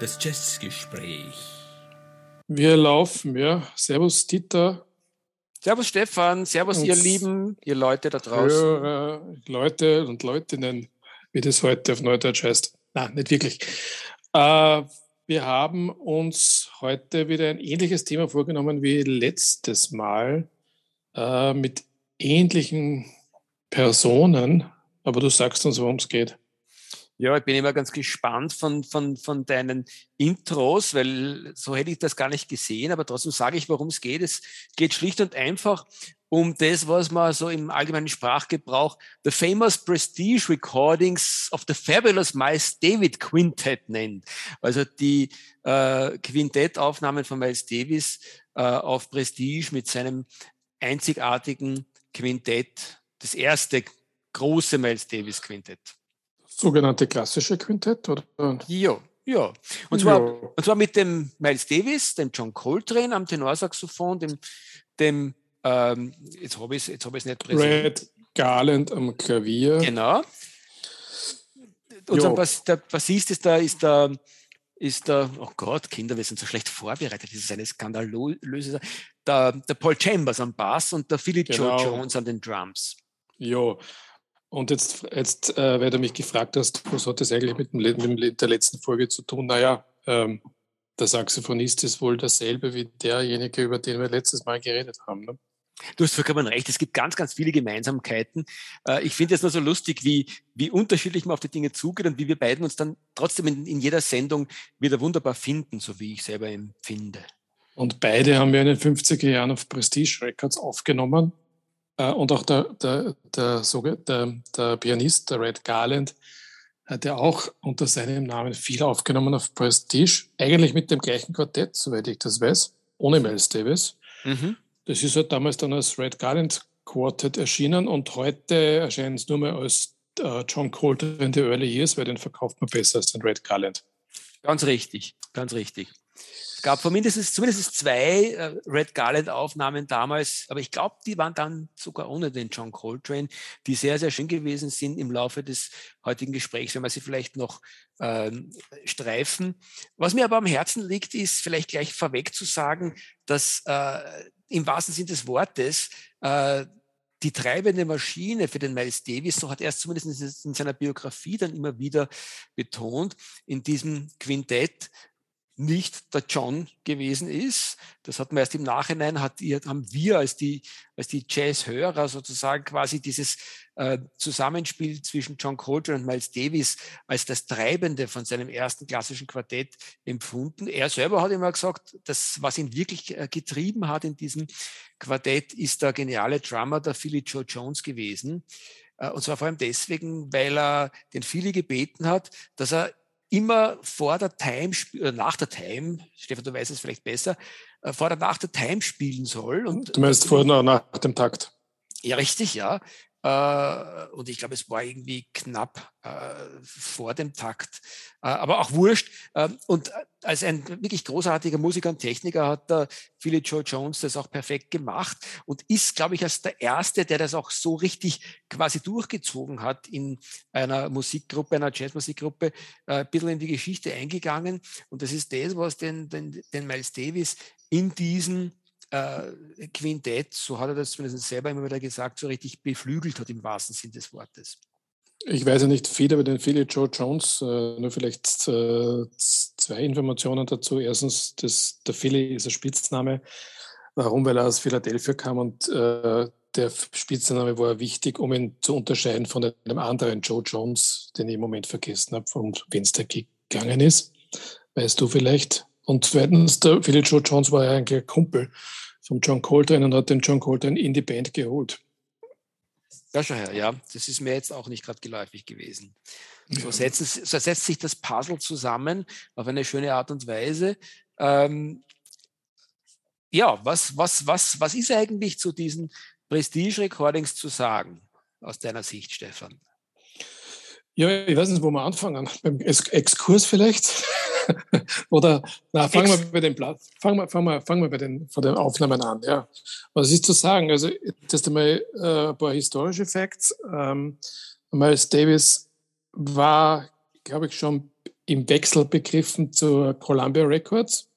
Das Jazzgespräch. Wir laufen, ja. Servus Dieter. Servus Stefan, servus und ihr Lieben, ihr Leute da draußen. Hörer, Leute und Leutinnen, wie das heute auf Neudeutsch heißt. Nein, nicht wirklich. Äh, wir haben uns heute wieder ein ähnliches Thema vorgenommen wie letztes Mal äh, mit ähnlichen Personen, aber du sagst uns, worum es geht. Ja, ich bin immer ganz gespannt von, von, von deinen Intros, weil so hätte ich das gar nicht gesehen, aber trotzdem sage ich, worum es geht. Es geht schlicht und einfach um das, was man so im allgemeinen Sprachgebrauch The Famous Prestige Recordings of the Fabulous Miles David Quintet nennt. Also die äh, Quintettaufnahmen von Miles Davis äh, auf Prestige mit seinem einzigartigen Quintett, das erste große Miles Davis Quintett sogenannte klassische Quintett? Oder? Ja, ja. Und zwar, ja. und zwar mit dem Miles Davis, dem John Coltrane am Tenorsaxophon, dem, dem ähm, jetzt habe ich es hab nicht präsent. Red Garland am Klavier. Genau. Unser Bas, der Bassist ist da, ist da, ist da, oh Gott, Kinder, wir sind so schlecht vorbereitet, das ist eine skandalöse der, der Paul Chambers am Bass und der Philip genau. Joe Jones an den Drums. Ja, und jetzt, jetzt äh, weil du mich gefragt hast, was hat das eigentlich mit, dem, mit der letzten Folge zu tun? Naja, ähm, der Saxophonist ist wohl derselbe wie derjenige, über den wir letztes Mal geredet haben. Ne? Du hast vollkommen recht. Es gibt ganz, ganz viele Gemeinsamkeiten. Äh, ich finde es nur so lustig, wie, wie unterschiedlich man auf die Dinge zugeht und wie wir beiden uns dann trotzdem in, in jeder Sendung wieder wunderbar finden, so wie ich selber empfinde. Und beide haben wir in den 50er Jahren auf Prestige Records aufgenommen. Äh, und auch der, der, der, der, der Pianist, der Red Garland, hat ja auch unter seinem Namen viel aufgenommen auf Prestige, eigentlich mit dem gleichen Quartett, soweit ich das weiß, ohne Miles Davis. Mhm. Das ist halt damals dann als Red Garland Quartet erschienen und heute erscheint es nur mehr als äh, John Coltrane in the Early Years, weil den verkauft man besser als den Red Garland. Ganz richtig, ganz richtig. Es gab mindestens, zumindest zwei äh, Red Garland-Aufnahmen damals, aber ich glaube, die waren dann sogar ohne den John Coltrane, die sehr, sehr schön gewesen sind im Laufe des heutigen Gesprächs, wenn wir sie vielleicht noch ähm, streifen. Was mir aber am Herzen liegt, ist vielleicht gleich vorweg zu sagen, dass äh, im wahrsten Sinn des Wortes äh, die treibende Maschine für den Miles Davis, so hat er es zumindest in seiner Biografie dann immer wieder betont, in diesem Quintett nicht der John gewesen ist. Das hat man erst im Nachhinein, hat, haben wir als die, als die Jazz-Hörer sozusagen quasi dieses äh, Zusammenspiel zwischen John Coltrane und Miles Davis als das Treibende von seinem ersten klassischen Quartett empfunden. Er selber hat immer gesagt, das, was ihn wirklich äh, getrieben hat in diesem Quartett, ist der geniale Drummer, der Philly Joe Jones gewesen. Äh, und zwar vor allem deswegen, weil er den Philly gebeten hat, dass er immer vor der Time oder nach der Time, Stefan, du weißt es vielleicht besser, äh, vor der nach der Time spielen soll. Und, du meinst vor oder nach dem Takt? Ja, richtig, ja. Äh, und ich glaube, es war irgendwie knapp äh, vor dem Takt, äh, aber auch wurscht. Ähm, und als ein wirklich großartiger Musiker und Techniker hat der Philly Joe Jones das auch perfekt gemacht und ist, glaube ich, als der Erste, der das auch so richtig quasi durchgezogen hat in einer Musikgruppe, einer Jazzmusikgruppe, ein bisschen in die Geschichte eingegangen. Und das ist das, was den, den, den Miles Davis in diesen äh, Quintett, so hat er das zumindest selber immer wieder gesagt, so richtig beflügelt hat im wahrsten Sinn des Wortes. Ich weiß ja nicht viel über den Philly Joe Jones, äh, nur vielleicht äh, zwei Informationen dazu. Erstens, das, der Philly ist ein Spitzname. Warum? Weil er aus Philadelphia kam und äh, der Spitzname war wichtig, um ihn zu unterscheiden von einem anderen Joe Jones, den ich im Moment vergessen habe, von wem es da gegangen ist. Weißt du vielleicht? Und zweitens, der Philly Joe Jones war ja eigentlich ein Kumpel von John Coltrane und hat den John Coltrane in die Band geholt. Ja, schon her, ja. Das ist mir jetzt auch nicht gerade geläufig gewesen. So, ja. setzen, so, setzt sich das Puzzle zusammen auf eine schöne Art und Weise. Ähm, ja, was, was, was, was ist eigentlich zu diesen Prestige-Recordings zu sagen, aus deiner Sicht, Stefan? Ja, ich weiß nicht, wo wir anfangen. Beim Exkurs vielleicht. Oder na, fangen wir bei den Platz, fangen wir, fangen wir, fangen wir bei den, von den Aufnahmen an. Ja. Was ist zu sagen? Also, das einmal äh, ein paar historische Facts. Ähm, Miles Davis war, glaube ich, schon im Wechsel begriffen zur Columbia Records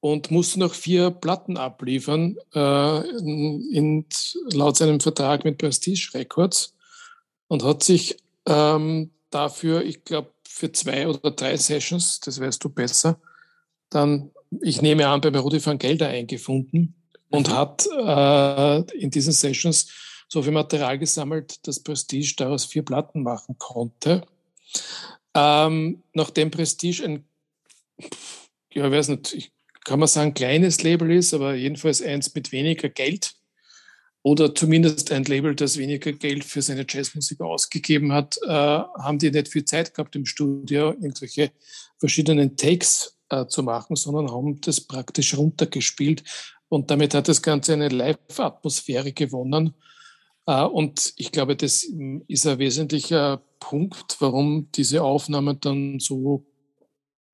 und musste noch vier Platten abliefern, äh, in, laut seinem Vertrag mit Prestige Records und hat sich ähm, dafür, ich glaube, für zwei oder drei Sessions, das weißt du besser, dann, ich nehme an, bei Rudi van Gelder eingefunden und mhm. hat äh, in diesen Sessions so viel Material gesammelt, dass Prestige daraus vier Platten machen konnte. Ähm, nachdem Prestige ein, ja, ich weiß nicht, ich, kann man sagen, kleines Label ist, aber jedenfalls eins mit weniger Geld oder zumindest ein Label, das weniger Geld für seine Jazzmusik ausgegeben hat, äh, haben die nicht viel Zeit gehabt im Studio, irgendwelche verschiedenen Takes äh, zu machen, sondern haben das praktisch runtergespielt. Und damit hat das Ganze eine Live-Atmosphäre gewonnen. Äh, und ich glaube, das ist ein wesentlicher Punkt, warum diese Aufnahmen dann so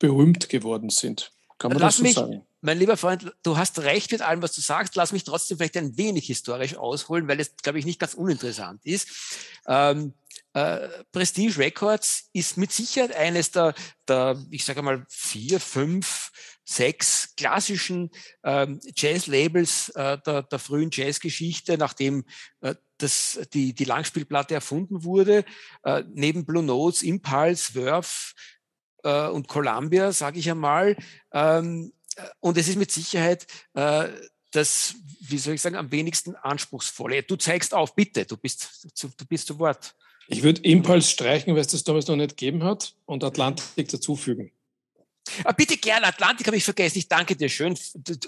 berühmt geworden sind. Kann man Lass das so mich, sagen? Mein lieber Freund, du hast recht mit allem, was du sagst. Lass mich trotzdem vielleicht ein wenig historisch ausholen, weil es, glaube ich, nicht ganz uninteressant ist. Ähm, äh, Prestige Records ist mit Sicherheit eines der, der ich sage mal, vier, fünf, sechs klassischen ähm, Jazz-Labels äh, der, der frühen Jazzgeschichte, nachdem äh, das, die, die Langspielplatte erfunden wurde. Äh, neben Blue Notes, Impulse, Verve äh, und Columbia, sage ich einmal. Ähm, und es ist mit Sicherheit äh, das, wie soll ich sagen, am wenigsten anspruchsvolle. Du zeigst auf, bitte, du bist zu, du bist zu Wort. Ich würde Impulse streichen, weil es das damals noch nicht gegeben hat, und Atlantik dazufügen. Ah, bitte gerne, Atlantik habe ich vergessen. Ich danke dir schön.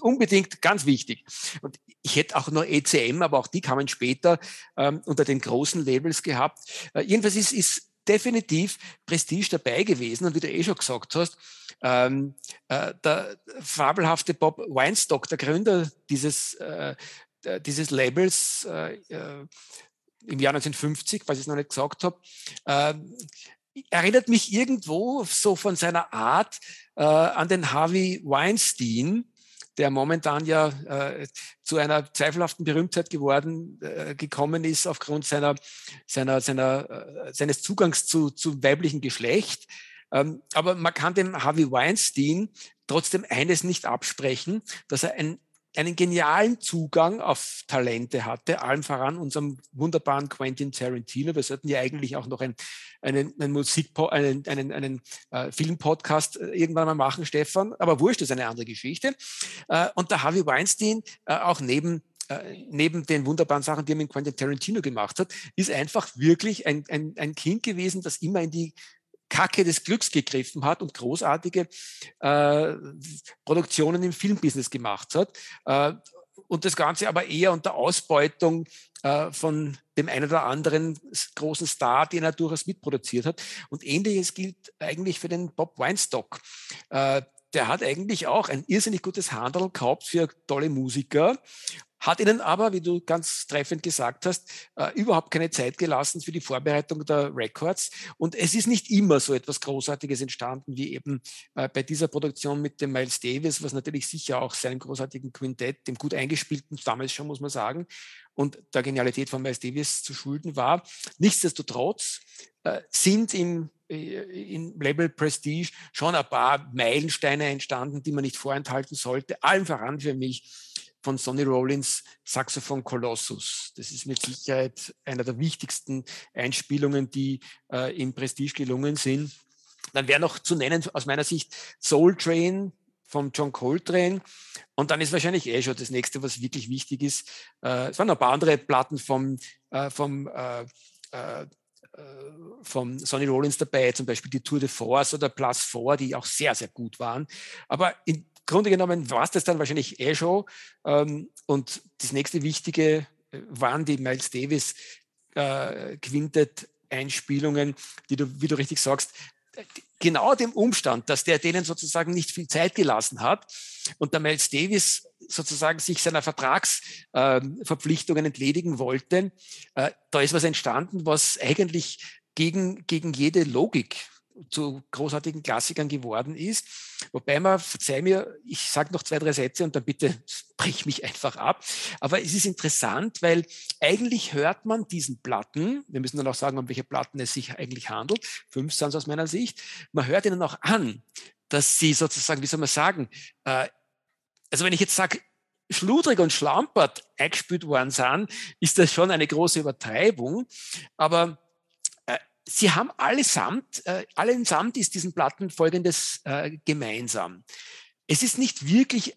Unbedingt ganz wichtig. Und ich hätte auch noch ECM, aber auch die kamen später ähm, unter den großen Labels gehabt. Äh, jedenfalls ist, ist definitiv Prestige dabei gewesen. Und wie du eh schon gesagt hast, ähm, äh, der fabelhafte Bob Weinstock, der Gründer dieses, äh, dieses Labels, äh, äh im Jahr 1950, was ich noch nicht gesagt habe, ähm, erinnert mich irgendwo so von seiner Art äh, an den Harvey Weinstein, der momentan ja äh, zu einer zweifelhaften Berühmtheit geworden äh, gekommen ist aufgrund seiner, seiner, seiner, äh, seines Zugangs zu, zu weiblichen Geschlecht. Ähm, aber man kann dem Harvey Weinstein trotzdem eines nicht absprechen, dass er ein einen genialen Zugang auf Talente hatte, allem voran unserem wunderbaren Quentin Tarantino. Wir sollten ja eigentlich auch noch einen, einen, einen Musik, einen, einen, einen äh, Filmpodcast äh, irgendwann mal machen, Stefan. Aber wurscht, das ist eine andere Geschichte. Äh, und der Harvey Weinstein, äh, auch neben äh, neben den wunderbaren Sachen, die er mit Quentin Tarantino gemacht hat, ist einfach wirklich ein, ein, ein Kind gewesen, das immer in die Kacke des Glücks gegriffen hat und großartige äh, Produktionen im Filmbusiness gemacht hat. Äh, und das Ganze aber eher unter Ausbeutung äh, von dem einen oder anderen großen Star, den er durchaus mitproduziert hat. Und ähnliches gilt eigentlich für den Bob Weinstock. Äh, der hat eigentlich auch ein irrsinnig gutes Handel gehabt für tolle Musiker hat ihnen aber, wie du ganz treffend gesagt hast, äh, überhaupt keine Zeit gelassen für die Vorbereitung der Records. Und es ist nicht immer so etwas Großartiges entstanden wie eben äh, bei dieser Produktion mit dem Miles Davis, was natürlich sicher auch seinem großartigen Quintett, dem gut eingespielten, damals schon muss man sagen, und der Genialität von Miles Davis zu schulden war. Nichtsdestotrotz äh, sind im äh, in Label Prestige schon ein paar Meilensteine entstanden, die man nicht vorenthalten sollte. Allen voran für mich von Sonny Rollins Saxophon Colossus. Das ist mit Sicherheit einer der wichtigsten Einspielungen, die äh, im Prestige gelungen sind. Dann wäre noch zu nennen aus meiner Sicht Soul Train vom John Coltrane. Und dann ist wahrscheinlich eh schon das nächste, was wirklich wichtig ist. Äh, es waren noch ein paar andere Platten vom, äh, vom äh, äh, vom Sonny Rollins dabei, zum Beispiel die Tour de Force oder Plus 4, die auch sehr, sehr gut waren. Aber in Grunde genommen war es das dann wahrscheinlich eh schon. Ähm, und das nächste Wichtige äh, waren die Miles Davis äh, Quintet-Einspielungen, die du, wie du richtig sagst, genau dem Umstand, dass der denen sozusagen nicht viel Zeit gelassen hat und der Miles Davis sozusagen sich seiner Vertragsverpflichtungen äh, entledigen wollte, äh, da ist was entstanden, was eigentlich gegen, gegen jede Logik zu großartigen Klassikern geworden ist. Wobei man, verzeih mir, ich sage noch zwei, drei Sätze und dann bitte brich mich einfach ab. Aber es ist interessant, weil eigentlich hört man diesen Platten, wir müssen dann auch sagen, um welche Platten es sich eigentlich handelt, fünf sind es aus meiner Sicht, man hört ihnen auch an, dass sie sozusagen, wie soll man sagen, äh, also wenn ich jetzt sage, schludrig und schlampert eingespielt worden sind, ist das schon eine große Übertreibung. Aber sie haben allesamt, äh, allesamt ist diesen Platten Folgendes äh, gemeinsam. Es ist nicht wirklich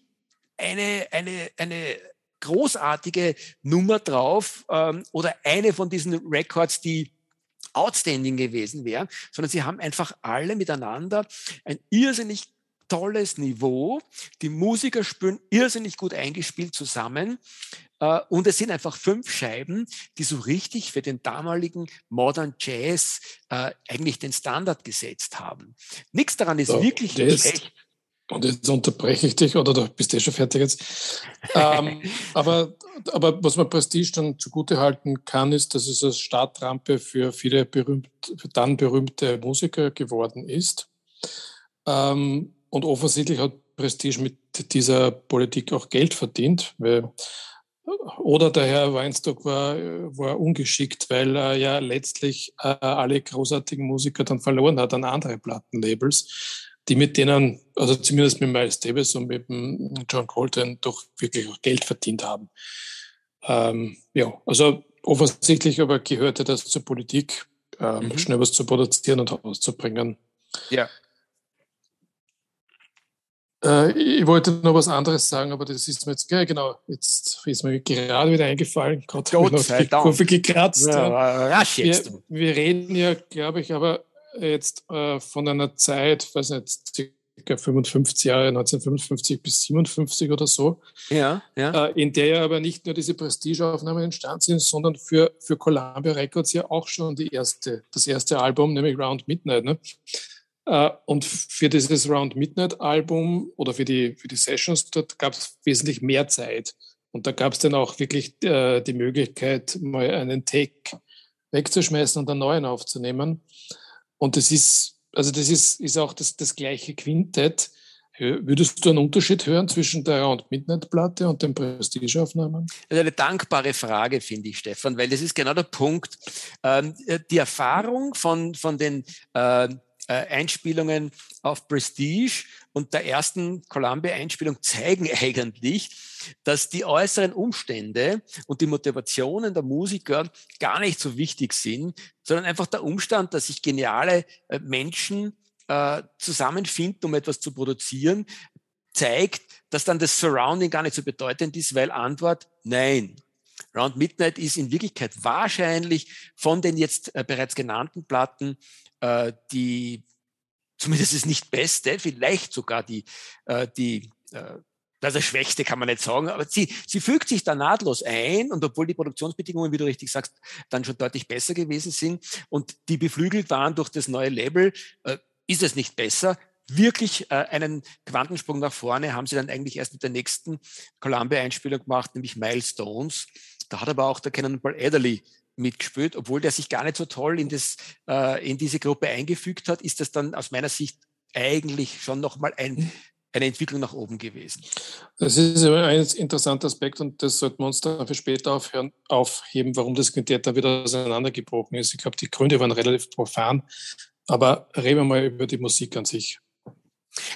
eine, eine, eine großartige Nummer drauf ähm, oder eine von diesen Records, die outstanding gewesen wären, sondern sie haben einfach alle miteinander ein irrsinnig tolles Niveau. Die Musiker spielen irrsinnig gut eingespielt zusammen. Äh, und es sind einfach fünf Scheiben, die so richtig für den damaligen Modern Jazz äh, eigentlich den Standard gesetzt haben. Nichts daran ist so, wirklich schlecht. Und jetzt unterbreche ich dich, oder du bist eh schon fertig jetzt. ähm, aber, aber was man Prestige dann zugute halten kann, ist, dass es als Startrampe für viele berühmt, für dann berühmte Musiker geworden ist. Ähm, und offensichtlich hat Prestige mit dieser Politik auch Geld verdient, weil oder der Herr Weinstock war, war ungeschickt, weil er ja letztlich äh, alle großartigen Musiker dann verloren hat an andere Plattenlabels, die mit denen, also zumindest mit Miles Davis und mit John Coltrane doch wirklich auch Geld verdient haben. Ähm, ja, also offensichtlich aber gehörte das zur Politik, ähm, mhm. schnell was zu produzieren und rauszubringen. Ja. Äh, ich wollte noch was anderes sagen, aber das ist mir jetzt, ja, genau, jetzt ist mir gerade wieder eingefallen. Gott, Gott noch sei die Dank. Kurve gekratzt. Ja, rasch jetzt. Wir, wir, reden ja, glaube ich, aber jetzt äh, von einer Zeit, weiß nicht, ca. 55 Jahre, 1955 bis 57 oder so. Ja, ja. Äh, in der ja aber nicht nur diese Prestigeaufnahmen entstanden sind, sondern für, für Columbia Records ja auch schon die erste, das erste Album, nämlich Round Midnight. Ne? Äh, und für dieses Round Midnight Album oder für die, für die Sessions, dort gab es wesentlich mehr Zeit. Und da gab es dann auch wirklich äh, die Möglichkeit, mal einen Take wegzuschmeißen und einen neuen aufzunehmen. Und das ist, also das ist, ist auch das, das gleiche Quintett. Würdest du einen Unterschied hören zwischen der Round Midnight Platte und den Prestige-Aufnahmen? Das eine dankbare Frage, finde ich, Stefan, weil das ist genau der Punkt. Ähm, die Erfahrung von, von den äh, äh, Einspielungen auf Prestige und der ersten Columbia-Einspielung zeigen eigentlich, dass die äußeren Umstände und die Motivationen der Musiker gar nicht so wichtig sind, sondern einfach der Umstand, dass sich geniale äh, Menschen äh, zusammenfinden, um etwas zu produzieren, zeigt, dass dann das Surrounding gar nicht so bedeutend ist, weil Antwort nein. Round Midnight ist in Wirklichkeit wahrscheinlich von den jetzt äh, bereits genannten Platten äh, die, zumindest ist nicht beste, vielleicht sogar die, äh, die äh, also schwächste kann man nicht sagen, aber sie, sie fügt sich da nahtlos ein und obwohl die Produktionsbedingungen, wie du richtig sagst, dann schon deutlich besser gewesen sind und die beflügelt waren durch das neue Label, äh, ist es nicht besser. Wirklich äh, einen Quantensprung nach vorne haben sie dann eigentlich erst mit der nächsten Columbia-Einspielung gemacht, nämlich Milestones. Da hat aber auch der Cannonball Adderley mitgespielt, obwohl der sich gar nicht so toll in, das, äh, in diese Gruppe eingefügt hat, ist das dann aus meiner Sicht eigentlich schon nochmal ein, hm. eine Entwicklung nach oben gewesen. Das ist ein interessanter Aspekt und das sollten wir uns dann für später aufhören, aufheben, warum das Quintett da wieder auseinandergebrochen ist. Ich glaube, die Gründe waren relativ profan, aber reden wir mal über die Musik an sich.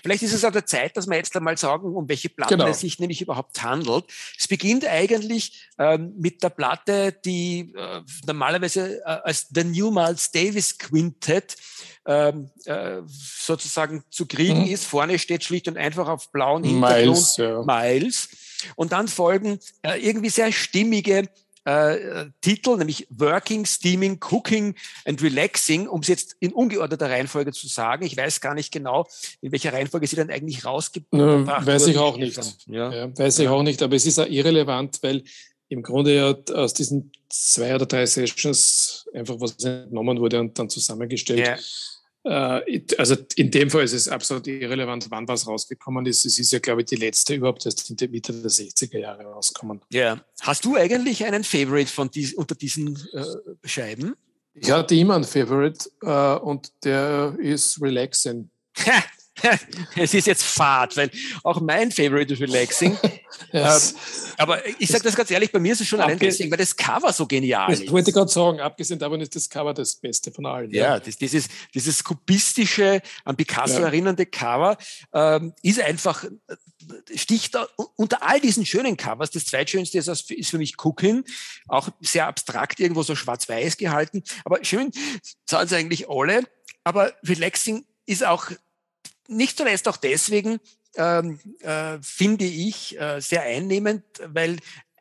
Vielleicht ist es an der Zeit, dass wir jetzt einmal sagen, um welche Platte genau. es sich nämlich überhaupt handelt. Es beginnt eigentlich ähm, mit der Platte, die äh, normalerweise äh, als The New Miles Davis Quintet ähm, äh, sozusagen zu kriegen mhm. ist. Vorne steht schlicht und einfach auf blauen Hintergrund Miles. Ja. Miles. Und dann folgen äh, irgendwie sehr stimmige äh, Titel, nämlich Working, Steaming, Cooking and Relaxing, um es jetzt in ungeordneter Reihenfolge zu sagen. Ich weiß gar nicht genau, in welcher Reihenfolge sie dann eigentlich rausgebracht äh, Weiß ich auch nicht. Ja. ja. weiß ich auch nicht, aber es ist auch irrelevant, weil im Grunde ja aus diesen zwei oder drei Sessions einfach was entnommen wurde und dann zusammengestellt. Ja. Äh, also in dem Fall ist es absolut irrelevant, wann was rausgekommen ist. Es ist ja, glaube ich, die letzte überhaupt erst in der Mitte der 60er Jahre rausgekommen. Ja. Hast du eigentlich einen Favorite von dies, unter diesen äh, Scheiben? Ich hatte immer einen Favorite äh, und der ist Relaxing. es ist jetzt Fahrt, weil auch mein Favorite ist Relaxing. yes. ähm, aber ich sage das ganz ehrlich, bei mir ist es schon allein deswegen, weil das Cover so genial ist. Ich wollte gerade sagen, abgesehen davon ist das Cover das Beste von allen. Ja, ja. Das, dieses, dieses kubistische, an Picasso ja. erinnernde Cover ähm, ist einfach, sticht da, unter all diesen schönen Covers, das zweitschönste ist, ist für mich Cookin, auch sehr abstrakt, irgendwo so schwarz-weiß gehalten, aber schön sind sie eigentlich alle, aber Relaxing ist auch nicht zuletzt auch deswegen, ähm, äh, finde ich, äh, sehr einnehmend, weil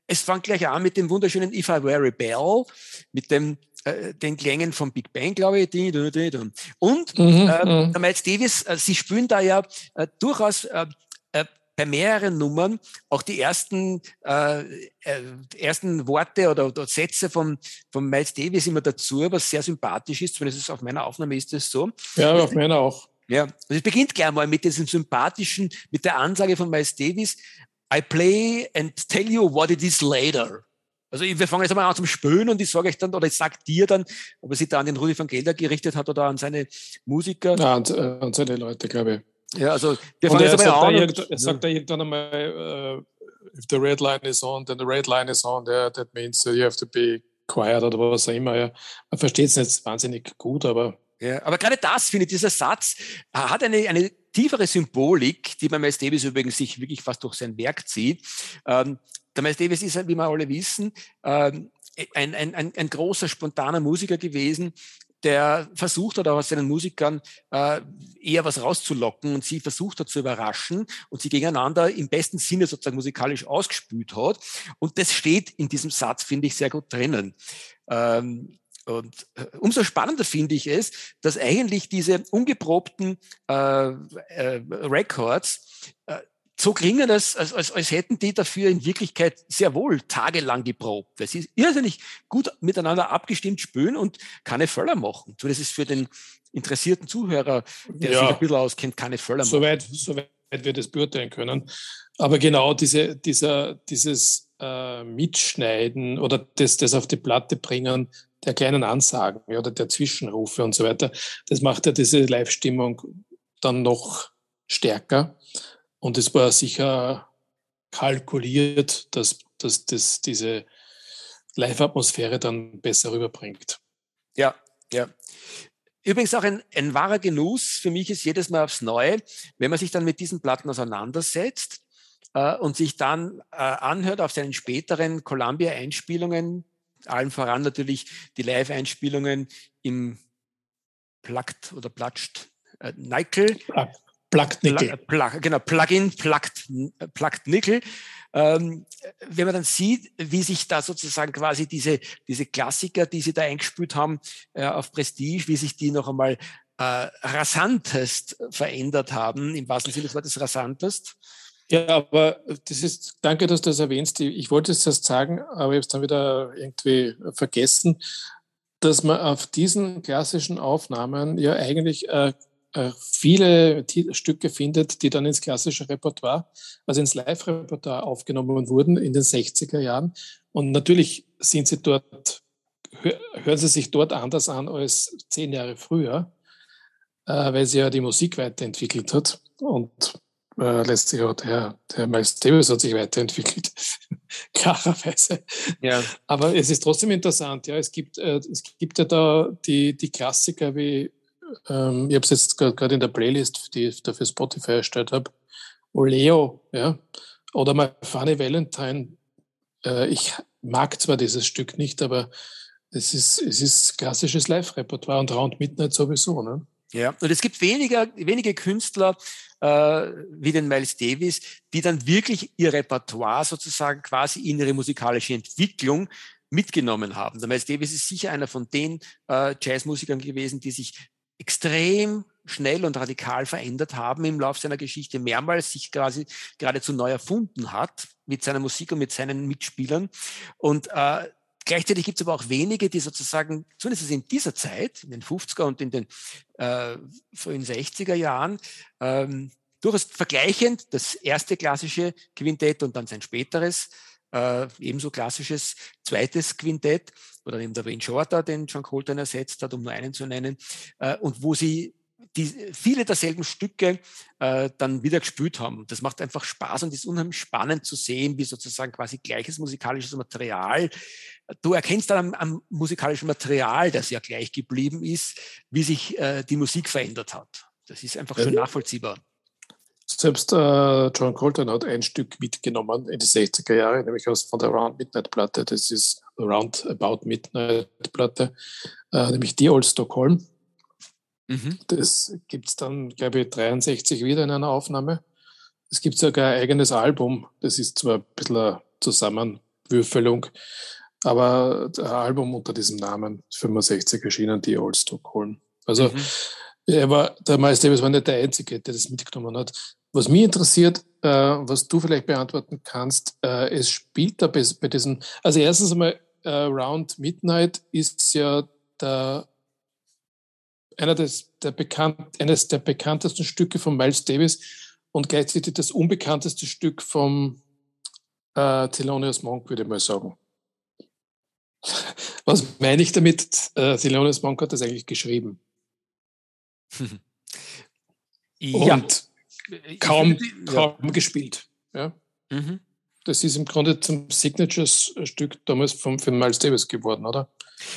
es fängt gleich an mit dem wunderschönen If I Were a Bell, mit dem äh, den Klängen von Big Bang, glaube ich. Und mhm, äh, mhm. Miles Davis, äh, sie spielen da ja äh, durchaus äh, bei mehreren Nummern auch die ersten, äh, äh, ersten Worte oder, oder, Sätze von, von Miles Davis immer dazu, was sehr sympathisch ist. Zumindest auf meiner Aufnahme ist es so. Ja, auf meiner auch. Ja, also es beginnt gleich mal mit diesem sympathischen, mit der Ansage von Miles Davis, I play and tell you what it is later. Also wir fangen jetzt einmal an zum Spülen und ich sage euch dann, oder ich sag dir dann, ob er sich da an den Rudi van Gelder gerichtet hat oder an seine Musiker. Ja, an, äh, an seine Leute, glaube ich. Ja, also wir fangen jetzt einmal an. Und, er sagt da irgendwann einmal, uh, if the red line is on, then the red line is on, yeah, that means you have to be quiet oder was auch immer. Ja. Man versteht es nicht wahnsinnig gut, aber ja, aber gerade das, finde ich, dieser Satz hat eine, eine tiefere Symbolik, die bei Miles Davis übrigens sich wirklich fast durch sein Werk zieht. Ähm, der Miles Davis ist, wie wir alle wissen, ähm, ein, ein, ein, ein großer, spontaner Musiker gewesen, der versucht hat, auch aus seinen Musikern äh, eher was rauszulocken und sie versucht hat zu überraschen und sie gegeneinander im besten Sinne sozusagen musikalisch ausgespült hat. Und das steht in diesem Satz, finde ich, sehr gut drinnen. Ähm, und äh, umso spannender finde ich es, dass eigentlich diese ungeprobten äh, äh, Records äh, so klingen, als, als, als, als hätten die dafür in Wirklichkeit sehr wohl tagelang geprobt. Weil sie irrsinnig gut miteinander abgestimmt spülen und keine Völler machen. So, das ist für den interessierten Zuhörer, der ja, sich ein bisschen auskennt, keine Völler machen. Soweit, soweit wir das beurteilen können. Aber genau diese, dieser, dieses äh, Mitschneiden oder das, das auf die Platte bringen, der kleinen Ansagen oder der Zwischenrufe und so weiter, das macht ja diese Live-Stimmung dann noch stärker. Und es war sicher kalkuliert, dass, dass das diese Live-Atmosphäre dann besser rüberbringt. Ja, ja. Übrigens auch ein, ein wahrer Genuss für mich ist jedes Mal aufs Neue, wenn man sich dann mit diesen Platten auseinandersetzt äh, und sich dann äh, anhört auf seinen späteren Columbia-Einspielungen, allen voran natürlich die Live-Einspielungen im Plugged oder Platscht äh, Nickel. Plugged Nickel. Plug, genau, Plugin, Plugged, Plugged Nickel. Ähm, wenn man dann sieht, wie sich da sozusagen quasi diese, diese Klassiker, die sie da eingespült haben äh, auf Prestige, wie sich die noch einmal äh, rasantest verändert haben, im wahrsten Sinne des Wortes rasantest. Ja, aber das ist, danke, dass du das erwähnst. Ich wollte es erst sagen, aber ich habe es dann wieder irgendwie vergessen, dass man auf diesen klassischen Aufnahmen ja eigentlich äh, äh, viele Stücke findet, die dann ins klassische Repertoire, also ins Live-Repertoire aufgenommen wurden in den 60er Jahren. Und natürlich sind sie dort, hören sie sich dort anders an als zehn Jahre früher, äh, weil sie ja die Musik weiterentwickelt hat. Und äh, letztlich auch der, der Miles Davis hat sich weiterentwickelt, klarerweise. Ja. Aber es ist trotzdem interessant, ja, es gibt, äh, es gibt ja da die, die Klassiker wie, ähm, ich habe es jetzt gerade in der Playlist, die ich da für Spotify erstellt habe, Oleo, ja, oder mal Funny Valentine. Äh, ich mag zwar dieses Stück nicht, aber es ist, es ist klassisches Live-Repertoire und Round Midnight sowieso, ne? Ja, und es gibt weniger, wenige Künstler äh, wie den Miles Davis, die dann wirklich ihr Repertoire sozusagen quasi in ihre musikalische Entwicklung mitgenommen haben. Der Miles Davis ist sicher einer von den äh, Jazzmusikern gewesen, die sich extrem schnell und radikal verändert haben im Laufe seiner Geschichte, mehrmals sich quasi geradezu neu erfunden hat mit seiner Musik und mit seinen Mitspielern. Und äh, Gleichzeitig gibt es aber auch wenige, die sozusagen, zumindest in dieser Zeit, in den 50er und in den äh, frühen 60er Jahren, ähm, durchaus vergleichend das erste klassische Quintett und dann sein späteres äh, ebenso klassisches zweites Quintett, oder eben der Wayne Shorter, den John Coltrane ersetzt hat, um nur einen zu nennen, äh, und wo sie die viele derselben Stücke äh, dann wieder gespielt haben. Das macht einfach Spaß und ist unheimlich spannend zu sehen, wie sozusagen quasi gleiches musikalisches Material. Du erkennst dann am, am musikalischen Material, das ja gleich geblieben ist, wie sich äh, die Musik verändert hat. Das ist einfach schon nachvollziehbar. Selbst äh, John Coltrane hat ein Stück mitgenommen in die 60er Jahre, nämlich aus von der Round Midnight Platte. Das ist Round About Midnight Platte, äh, nämlich die Old Stockholm. Mhm. Das gibt es dann, glaube ich, 63 wieder in einer Aufnahme. Es gibt sogar ein eigenes Album. Das ist zwar ein bisschen eine Zusammenwürfelung, aber ein Album unter diesem Namen, 65 erschienen, die Old Stockholm. Also mhm. er war, der Miles Davis war nicht der Einzige, der das mitgenommen hat. Was mich interessiert, äh, was du vielleicht beantworten kannst, äh, es spielt da bei, bei diesen, also erstens einmal, äh, Round Midnight ist ja der einer des, der bekannt, eines der bekanntesten Stücke von Miles Davis und gleichzeitig das unbekannteste Stück vom äh, Thelonious Monk, würde ich mal sagen. Was meine ich damit? Äh, Thelonious Monk hat das eigentlich geschrieben. ja. Und kaum, kaum ja. gespielt. Ja? Mhm. Das ist im Grunde zum Signature-Stück damals von, von Miles Davis geworden, oder?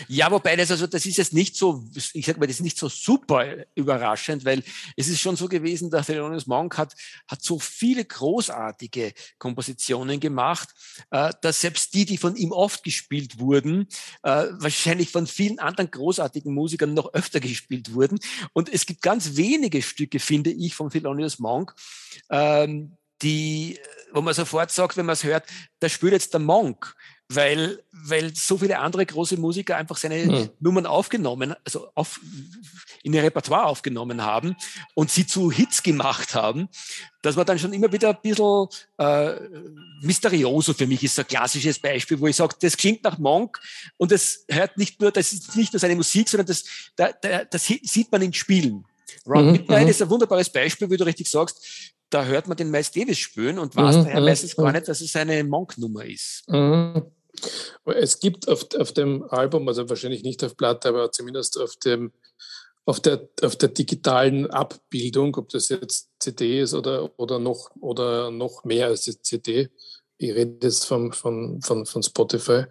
Ja, wobei das also, das ist jetzt nicht so, ich sag mal, das ist nicht so super überraschend, weil es ist schon so gewesen, der Thelonious Monk hat, hat so viele großartige Kompositionen gemacht, äh, dass selbst die, die von ihm oft gespielt wurden, äh, wahrscheinlich von vielen anderen großartigen Musikern noch öfter gespielt wurden. Und es gibt ganz wenige Stücke, finde ich, von Thelonious Monk, ähm, die, wo man sofort sagt, wenn man es hört, da spielt jetzt der Monk weil, weil so viele andere große Musiker einfach seine mhm. Nummern aufgenommen, also auf, in ihr Repertoire aufgenommen haben und sie zu Hits gemacht haben, dass man dann schon immer wieder ein bisschen äh, Mysterioso für mich ist so ein klassisches Beispiel, wo ich sage, das klingt nach Monk und das hört nicht nur, das ist nicht nur seine Musik, sondern das, da, da, das sieht man in Spielen. Round mhm, Midnight mhm. ist ein wunderbares Beispiel, wie du richtig sagst, da hört man den Miles Davis spüren und weiß mhm, daher mhm, meistens gar nicht, dass es eine Monk-Nummer ist. Mhm. Es gibt auf, auf dem Album, also wahrscheinlich nicht auf Platte, aber zumindest auf dem auf der, auf der digitalen Abbildung, ob das jetzt CD ist oder, oder, noch, oder noch mehr als die CD. Ich rede jetzt von, von, von, von Spotify.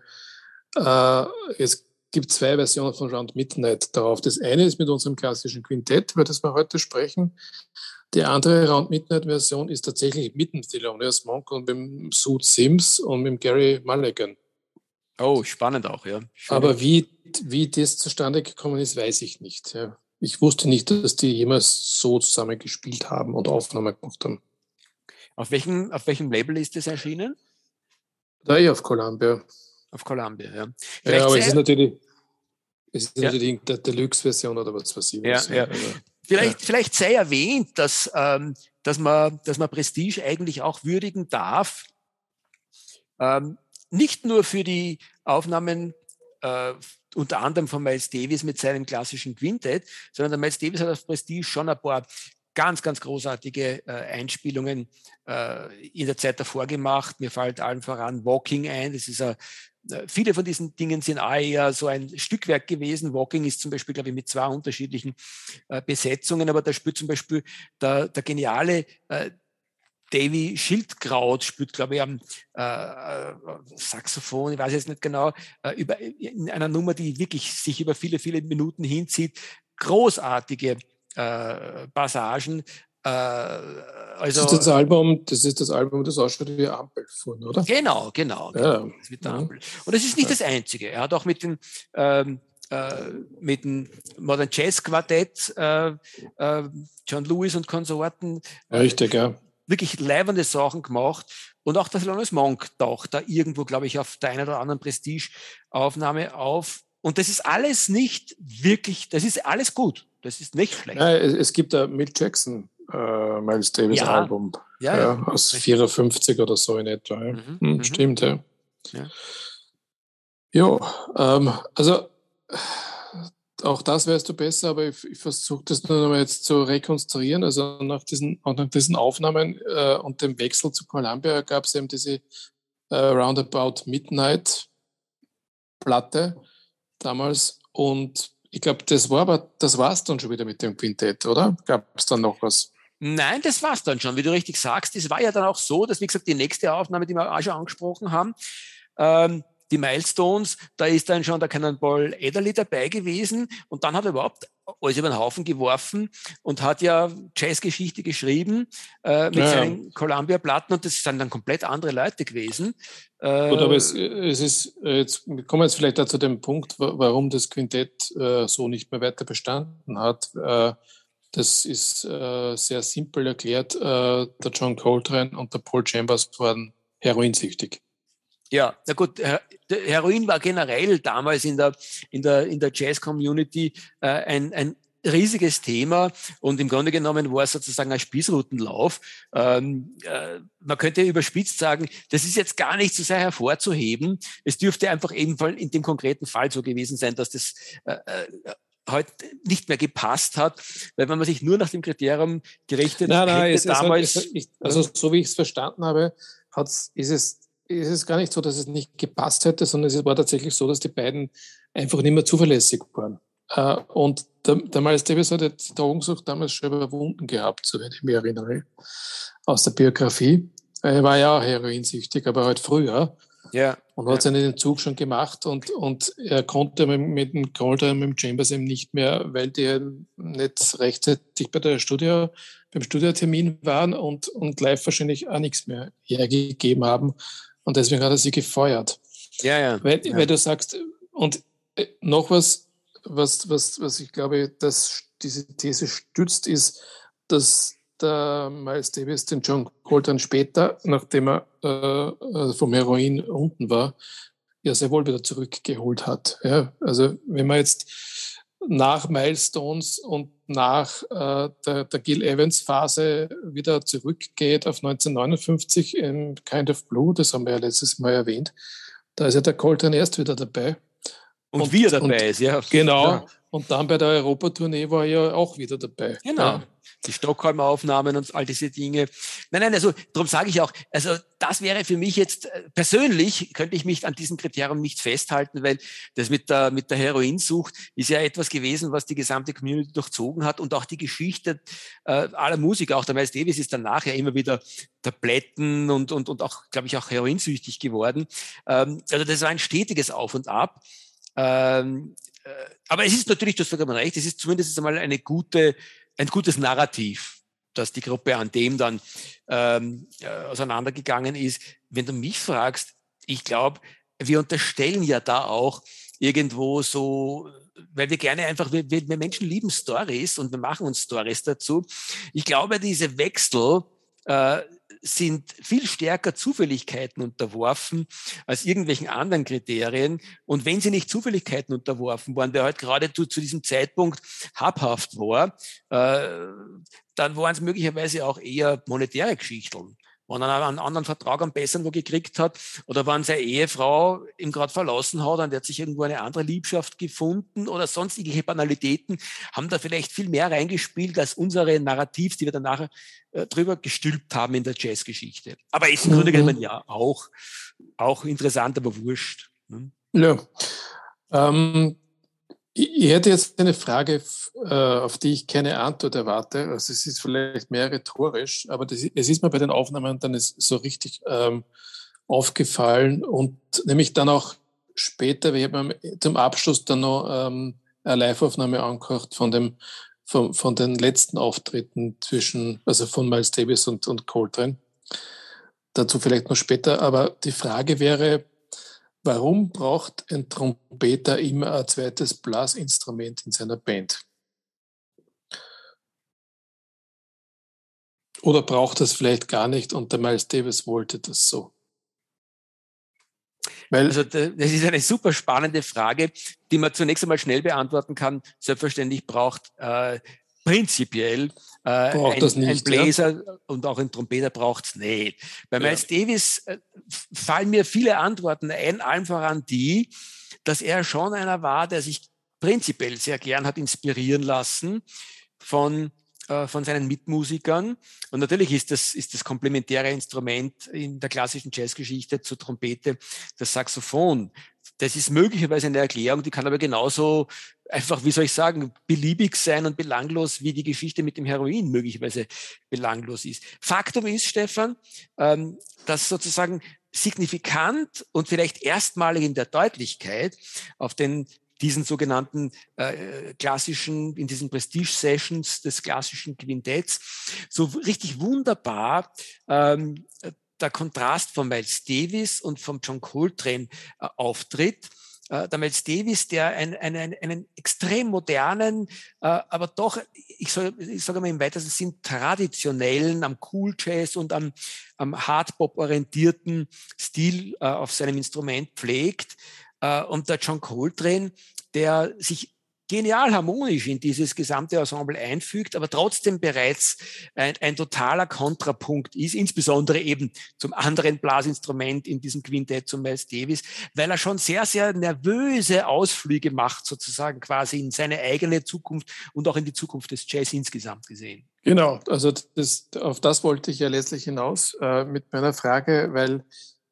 Äh, es gibt zwei Versionen von Round Midnight darauf. Das eine ist mit unserem klassischen Quintett, über das wir heute sprechen. Die andere Round Midnight Version ist tatsächlich mit dem Thelonious Monk und mit dem Sue Sims und mit dem Gary Mulligan. Oh, spannend auch, ja. Schön. Aber wie, wie das zustande gekommen ist, weiß ich nicht. Ja. Ich wusste nicht, dass die jemals so zusammen gespielt haben und Aufnahmen gemacht haben. Auf welchem, auf welchem Label ist das erschienen? Da eh auf Columbia. Auf Columbia, ja. Vielleicht ja, aber es ist natürlich, es ist ja. natürlich der Deluxe-Version oder was weiß ich. Ja, ja. Vielleicht, ja. vielleicht sei erwähnt, dass, ähm, dass, man, dass man Prestige eigentlich auch würdigen darf. Ähm, nicht nur für die Aufnahmen äh, unter anderem von Miles Davis mit seinem klassischen Quintett, sondern der Miles Davis hat auf Prestige schon ein paar ganz, ganz großartige äh, Einspielungen äh, in der Zeit davor gemacht. Mir fällt allen voran Walking ein. Das ist ein, viele von diesen Dingen sind auch eher so ein Stückwerk gewesen. Walking ist zum Beispiel, glaube ich, mit zwei unterschiedlichen äh, Besetzungen, aber da spielt zum Beispiel der, der geniale äh, Davy Schildkraut spielt, glaube ich, am äh, äh, Saxophon, ich weiß jetzt nicht genau, äh, über, in einer Nummer, die wirklich sich über viele, viele Minuten hinzieht. Großartige äh, Passagen. Äh, also, das ist das Album, das ist das Album, das ausschaut wie Ampel von, oder? Genau, genau. genau ja. mit der Ampel. Und das ist nicht ja. das Einzige. Er hat auch mit den ähm, äh, mit dem Modern Jazz Quartett, äh, äh, John Lewis und Konsorten. Richtig, ja wirklich leibende Sachen gemacht. Und auch der Thelonious Monk taucht da irgendwo, glaube ich, auf der einen oder anderen Prestige-Aufnahme auf. Und das ist alles nicht wirklich, das ist alles gut. Das ist nicht schlecht. Ja, es, gibt da Milt Jackson, äh, Miles Davis ja. Album. Ja, ja, ja aus 54 oder so in etwa. Mhm, hm, mhm. Stimmt, ja. Ja, jo, ähm, also auch das weißt du besser, aber ich, ich versuche das nur noch mal jetzt zu rekonstruieren. Also nach diesen, nach diesen Aufnahmen äh, und dem Wechsel zu Columbia gab es eben diese äh, Roundabout Midnight Platte damals. Und ich glaube, das war aber, das war es dann schon wieder mit dem Quintett, oder? Gab es dann noch was? Nein, das war's dann schon, wie du richtig sagst. Es war ja dann auch so, dass, wie gesagt, die nächste Aufnahme, die wir auch schon angesprochen haben, ähm, die Milestones, da ist dann schon der Cannonball Adderley dabei gewesen und dann hat er überhaupt alles über den Haufen geworfen und hat ja Jazzgeschichte geschrieben äh, mit ja, seinen Columbia-Platten und das sind dann komplett andere Leute gewesen. Äh, Gut, aber es, es, ist, jetzt kommen wir jetzt vielleicht zu dem Punkt, warum das Quintett äh, so nicht mehr weiter bestanden hat. Das ist äh, sehr simpel erklärt. Äh, der John Coltrane und der Paul Chambers waren heroinsüchtig. Ja, na gut, Heroin war generell damals in der, in der, in der Jazz-Community äh, ein, ein riesiges Thema und im Grunde genommen war es sozusagen ein Spießrutenlauf. Ähm, äh, man könnte überspitzt sagen, das ist jetzt gar nicht so sehr hervorzuheben. Es dürfte einfach eben in dem konkreten Fall so gewesen sein, dass das äh, äh heute nicht mehr gepasst hat, weil wenn man sich nur nach dem Kriterium gerichtet nein, nein, hätte es, damals... Es, es, also so wie ich es verstanden habe, hat's, ist es ist es gar nicht so, dass es nicht gepasst hätte, sondern es war tatsächlich so, dass die beiden einfach nicht mehr zuverlässig waren. Äh, und der, der Miles Davis hat die Drogensucht damals schon überwunden gehabt, soweit ich mich erinnere, aus der Biografie. Er war ja auch heroinsüchtig, aber halt früher. Ja. Und hat ja. seinen Entzug schon gemacht und, und er konnte mit, mit dem Calder mit dem Chambers eben nicht mehr, weil die nicht rechtzeitig bei der Studio, beim Studiotermin waren und, und live wahrscheinlich auch nichts mehr hergegeben haben. Und deswegen hat er sie gefeuert. Ja, ja. Weil, ja. weil du sagst, und äh, noch was, was, was, was ich glaube, dass diese These stützt, ist, dass der Miles Davis den John Coltrane später, nachdem er äh, äh, vom Heroin unten war, ja sehr wohl wieder zurückgeholt hat. Ja, also wenn man jetzt nach Milestones und nach äh, der, der Gil Evans-Phase wieder zurückgeht auf 1959 in Kind of Blue, das haben wir ja letztes Mal erwähnt. Da ist ja der Coltrane erst wieder dabei. Und, und wie er dabei und, ist, ja. Genau. Ja. Und dann bei der Europatournee war er ja auch wieder dabei. Genau. Ja die Stockholmer Aufnahmen und all diese Dinge. Nein, nein, also darum sage ich auch, also das wäre für mich jetzt äh, persönlich, könnte ich mich an diesem Kriterium nicht festhalten, weil das mit der, mit der Heroinsucht ist ja etwas gewesen, was die gesamte Community durchzogen hat und auch die Geschichte äh, aller Musiker, auch der Miles Davis ist dann nachher immer wieder Tabletten und, und, und auch, glaube ich, auch heroinsüchtig geworden. Ähm, also das war ein stetiges Auf und Ab. Ähm, äh, aber es ist natürlich, du hast vollkommen recht, es ist zumindest einmal eine gute ein gutes Narrativ, dass die Gruppe an dem dann ähm, äh, auseinandergegangen ist. Wenn du mich fragst, ich glaube, wir unterstellen ja da auch irgendwo so, weil wir gerne einfach, wir, wir Menschen lieben Stories und wir machen uns Stories dazu. Ich glaube, diese Wechsel äh, sind viel stärker Zufälligkeiten unterworfen als irgendwelchen anderen Kriterien. Und wenn sie nicht Zufälligkeiten unterworfen waren, der halt gerade zu, zu diesem Zeitpunkt habhaft war, äh, dann waren es möglicherweise auch eher monetäre Geschichten wenn er einen anderen Vertrag am besseren wo gekriegt hat oder wenn seine Ehefrau ihn gerade verlassen hat und er hat sich irgendwo eine andere Liebschaft gefunden oder sonstige Banalitäten, haben da vielleicht viel mehr reingespielt als unsere Narrativs, die wir dann nachher äh, drüber gestülpt haben in der Jazzgeschichte. Aber ist im Grunde genommen ja auch, auch interessant, aber wurscht. Ne? Ja. Ähm, ich hätte jetzt eine Frage, äh, auf die ich keine Antwort erwarte. Also es ist vielleicht mehr rhetorisch, aber das, es ist mir bei den Aufnahmen dann so richtig ähm, aufgefallen und nämlich dann auch später, wir haben zum Abschluss dann noch ähm, eine Live-Aufnahme angehört von dem von, von den letzten Auftritten zwischen, also von Miles Davis und, und Coltrane. Dazu vielleicht noch später. Aber die Frage wäre, Warum braucht ein Trompeter immer ein zweites Blasinstrument in seiner Band? Oder braucht das vielleicht gar nicht und der Miles Davis wollte das so? Weil also das ist eine super spannende Frage, die man zunächst einmal schnell beantworten kann. Selbstverständlich braucht äh, prinzipiell äh, ein, nicht, ein, Bläser ja? und auch ein Trompeter braucht es nicht. Bei ja. Miles Davis äh, fallen mir viele Antworten ein, allen voran die, dass er schon einer war, der sich prinzipiell sehr gern hat inspirieren lassen von äh, von seinen Mitmusikern. Und natürlich ist das, ist das komplementäre Instrument in der klassischen Jazzgeschichte zur Trompete das Saxophon. Das ist möglicherweise eine Erklärung, die kann aber genauso einfach, wie soll ich sagen, beliebig sein und belanglos, wie die Geschichte mit dem Heroin möglicherweise belanglos ist. Faktum ist, Stefan, ähm, dass sozusagen signifikant und vielleicht erstmalig in der Deutlichkeit auf den diesen sogenannten äh, klassischen, in diesen Prestige-Sessions des klassischen Quintetts, so richtig wunderbar ähm, der Kontrast von Miles Davis und von John Coltrane äh, auftritt. Äh, der Miles Davis, der ein, ein, ein, einen extrem modernen, äh, aber doch, ich, soll, ich sage mal im weitesten Sinn, traditionellen, am Cool Jazz und am, am Hardbop orientierten Stil äh, auf seinem Instrument pflegt. Äh, und der John Coltrane, der sich genial harmonisch in dieses gesamte Ensemble einfügt, aber trotzdem bereits ein, ein, totaler Kontrapunkt ist, insbesondere eben zum anderen Blasinstrument in diesem Quintett, zum Miles Davis, weil er schon sehr, sehr nervöse Ausflüge macht, sozusagen quasi in seine eigene Zukunft und auch in die Zukunft des Jazz insgesamt gesehen. Genau, also das, auf das wollte ich ja letztlich hinaus äh, mit meiner Frage, weil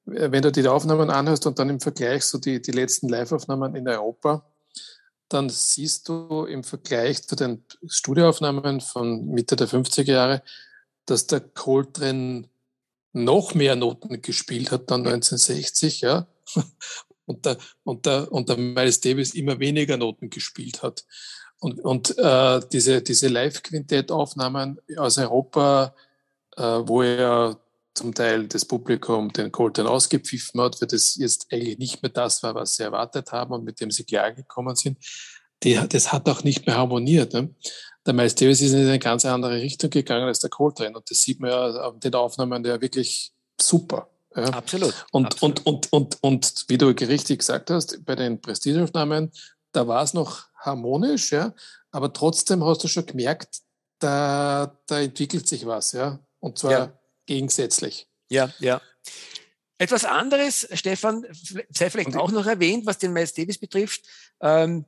äh, wenn du die Aufnahmen anhörst und dann im Vergleich so die, die letzten Live-Aufnahmen in Europa, dann siehst du im Vergleich zu den Studioaufnahmen von Mitte der 50er Jahre, dass der Coltrane noch mehr Noten gespielt hat dann 1960, ja. Und der, und der, und der Miles Davis immer weniger Noten gespielt hat. Und, und äh, diese, diese Live-Quintett-Aufnahmen aus Europa, äh, wo er zum Teil das Publikum den Coltrane ausgepfiffen hat, weil das jetzt eigentlich nicht mehr das war, was sie erwartet haben und mit dem sie klargekommen sind. Die, das hat auch nicht mehr harmoniert. Ne? Der Miles Davis ist in eine ganz andere Richtung gegangen als der Coltrane und das sieht man ja auf den Aufnahmen ja wirklich super. Ja. Absolut. Und, Absolut. Und, und, und, und wie du richtig gesagt hast, bei den Prestigeaufnahmen, da war es noch harmonisch, ja, aber trotzdem hast du schon gemerkt, da, da entwickelt sich was, ja. Und zwar ja gegensätzlich. Ja, ja. Etwas anderes, Stefan, sei vielleicht auch noch erwähnt, was den Miles Davis betrifft, ähm,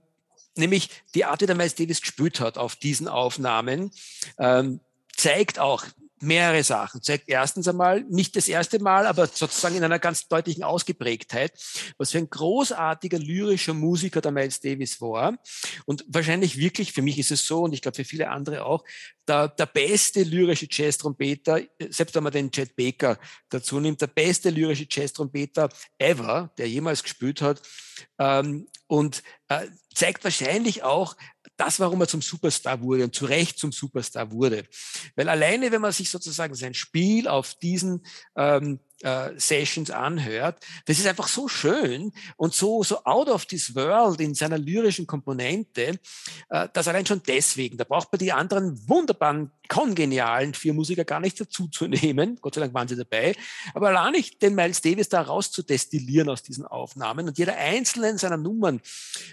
nämlich die Art, wie der Miles Davis gespielt hat auf diesen Aufnahmen, ähm, zeigt auch, mehrere Sachen. Zeigt erstens einmal, nicht das erste Mal, aber sozusagen in einer ganz deutlichen Ausgeprägtheit, was für ein großartiger lyrischer Musiker der Miles Davis war. Und wahrscheinlich wirklich, für mich ist es so und ich glaube für viele andere auch, der, der beste lyrische Jazz-Trompeter, selbst wenn man den Chet Baker dazu nimmt, der beste lyrische Jazz-Trompeter ever, der jemals gespielt hat. Ähm, und äh, zeigt wahrscheinlich auch, das, warum er zum Superstar wurde und zu Recht zum Superstar wurde. Weil alleine, wenn man sich sozusagen sein Spiel auf diesen ähm, äh, Sessions anhört, das ist einfach so schön und so, so out of this world in seiner lyrischen Komponente, äh, dass allein schon deswegen, da braucht man die anderen wunderbaren, kongenialen vier Musiker gar nicht dazu zu nehmen. Gott sei Dank waren sie dabei. Aber allein nicht den Miles Davis da rauszudestillieren aus diesen Aufnahmen und jeder einzelnen seiner Nummern,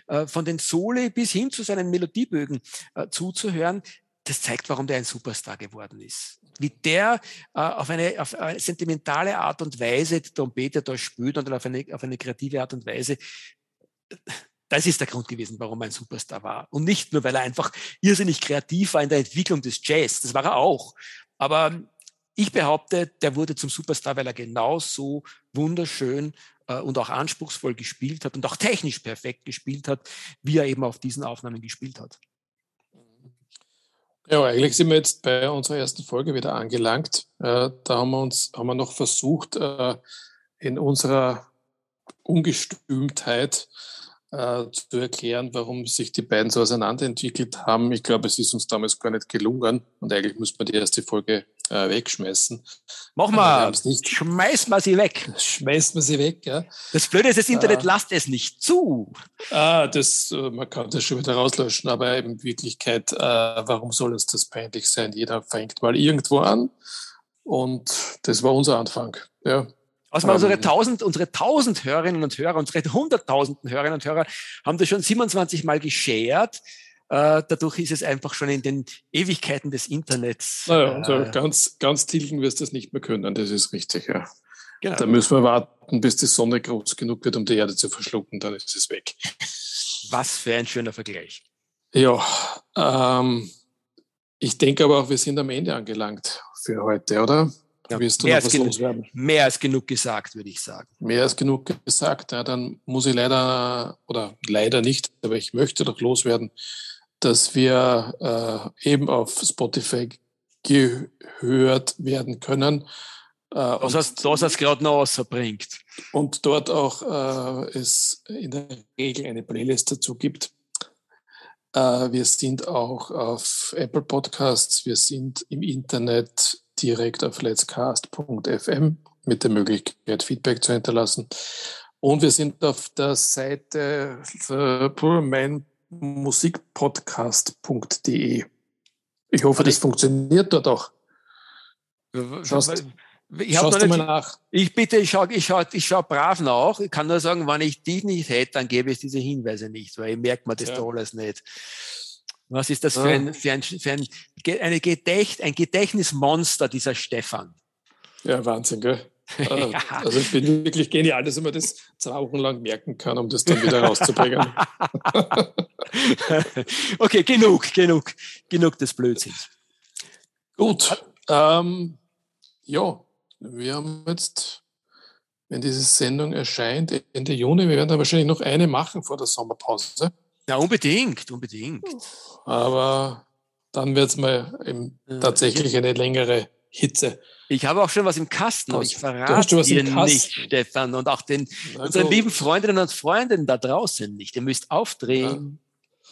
äh, von den Soli bis hin zu seinen Melodiebögen äh, zuzuhören, das zeigt, warum der ein Superstar geworden ist. Wie der äh, auf, eine, auf eine sentimentale Art und Weise die Trompete da spielt und auf eine, auf eine kreative Art und Weise. Das ist der Grund gewesen, warum er ein Superstar war. Und nicht nur, weil er einfach irrsinnig kreativ war in der Entwicklung des Jazz. Das war er auch. Aber ich behaupte, der wurde zum Superstar, weil er genauso wunderschön äh, und auch anspruchsvoll gespielt hat und auch technisch perfekt gespielt hat, wie er eben auf diesen Aufnahmen gespielt hat. Ja, eigentlich sind wir jetzt bei unserer ersten Folge wieder angelangt. Äh, da haben wir uns haben wir noch versucht, äh, in unserer Ungestümtheit äh, zu erklären, warum sich die beiden so auseinanderentwickelt haben. Ich glaube, es ist uns damals gar nicht gelungen und eigentlich müsste man die erste Folge äh, wegschmeißen. Mach mal, schmeiß mal sie weg. Schmeißt man sie weg, ja. Das Blöde ist, das Internet äh, lasst es nicht zu. Ah, das, äh, man kann das schon wieder rauslöschen, aber in Wirklichkeit, äh, warum soll uns das peinlich sein? Jeder fängt mal irgendwo an und das war unser Anfang, ja. Also um, unsere tausend, unsere tausend Hörerinnen und Hörer, unsere hunderttausenden Hörerinnen und Hörer haben das schon 27 Mal geshared. Äh, dadurch ist es einfach schon in den Ewigkeiten des Internets. Naja, also äh, ganz, ganz tilgen wirst du es nicht mehr können, das ist richtig, ja. Genau. Da müssen wir warten, bis die Sonne groß genug wird, um die Erde zu verschlucken, dann ist es weg. Was für ein schöner Vergleich. Ja, ähm, Ich denke aber auch, wir sind am Ende angelangt für heute, oder? Ja, Willst du mehr, noch als was loswerden? mehr als genug gesagt, würde ich sagen. Mehr als genug gesagt. Ja, dann muss ich leider, oder leider nicht, aber ich möchte doch loswerden, dass wir äh, eben auf Spotify gehört werden können. Äh, hast du das gerade noch rausbringt. Und dort auch äh, es in der Regel eine Playlist dazu gibt. Äh, wir sind auch auf Apple Podcasts, wir sind im Internet direkt auf letscast.fm mit der Möglichkeit, Feedback zu hinterlassen. Und wir sind auf der Seite musikpodcast.de. Ich hoffe, das funktioniert dort auch. Schaust, ich Schaust du mal nach? Ich bitte, ich schaue ich schau, ich schau brav nach. Ich kann nur sagen, wenn ich die nicht hätte, dann gäbe es diese Hinweise nicht, weil ich merke mir das ja. da alles nicht. Was ist das für ein, für ein, für ein, eine Gedächt, ein Gedächtnismonster, dieser Stefan? Ja, Wahnsinn, gell? Äh, ja. Also ich bin wirklich genial, dass ich mir das zwei Wochen lang merken kann, um das dann wieder rauszubringen. okay, genug, genug, genug des Blödsinns. Gut, ähm, ja, wir haben jetzt, wenn diese Sendung erscheint, Ende Juni, wir werden da wahrscheinlich noch eine machen vor der Sommerpause. Ja, unbedingt, unbedingt. Aber dann wird es mal eben tatsächlich eine längere Hitze. Ich habe auch schon was im Kasten, aber ich verrate dir nicht, Stefan, und auch den also, unseren lieben Freundinnen und Freunden da draußen nicht. Ihr müsst aufdrehen. Ja,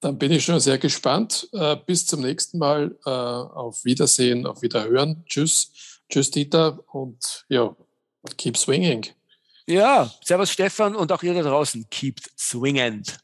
dann bin ich schon sehr gespannt. Äh, bis zum nächsten Mal. Äh, auf Wiedersehen, auf Wiederhören. Tschüss. Tschüss, Dieter. Und ja, keep swinging. Ja, servus Stefan und auch ihr da draußen. Keep swingend.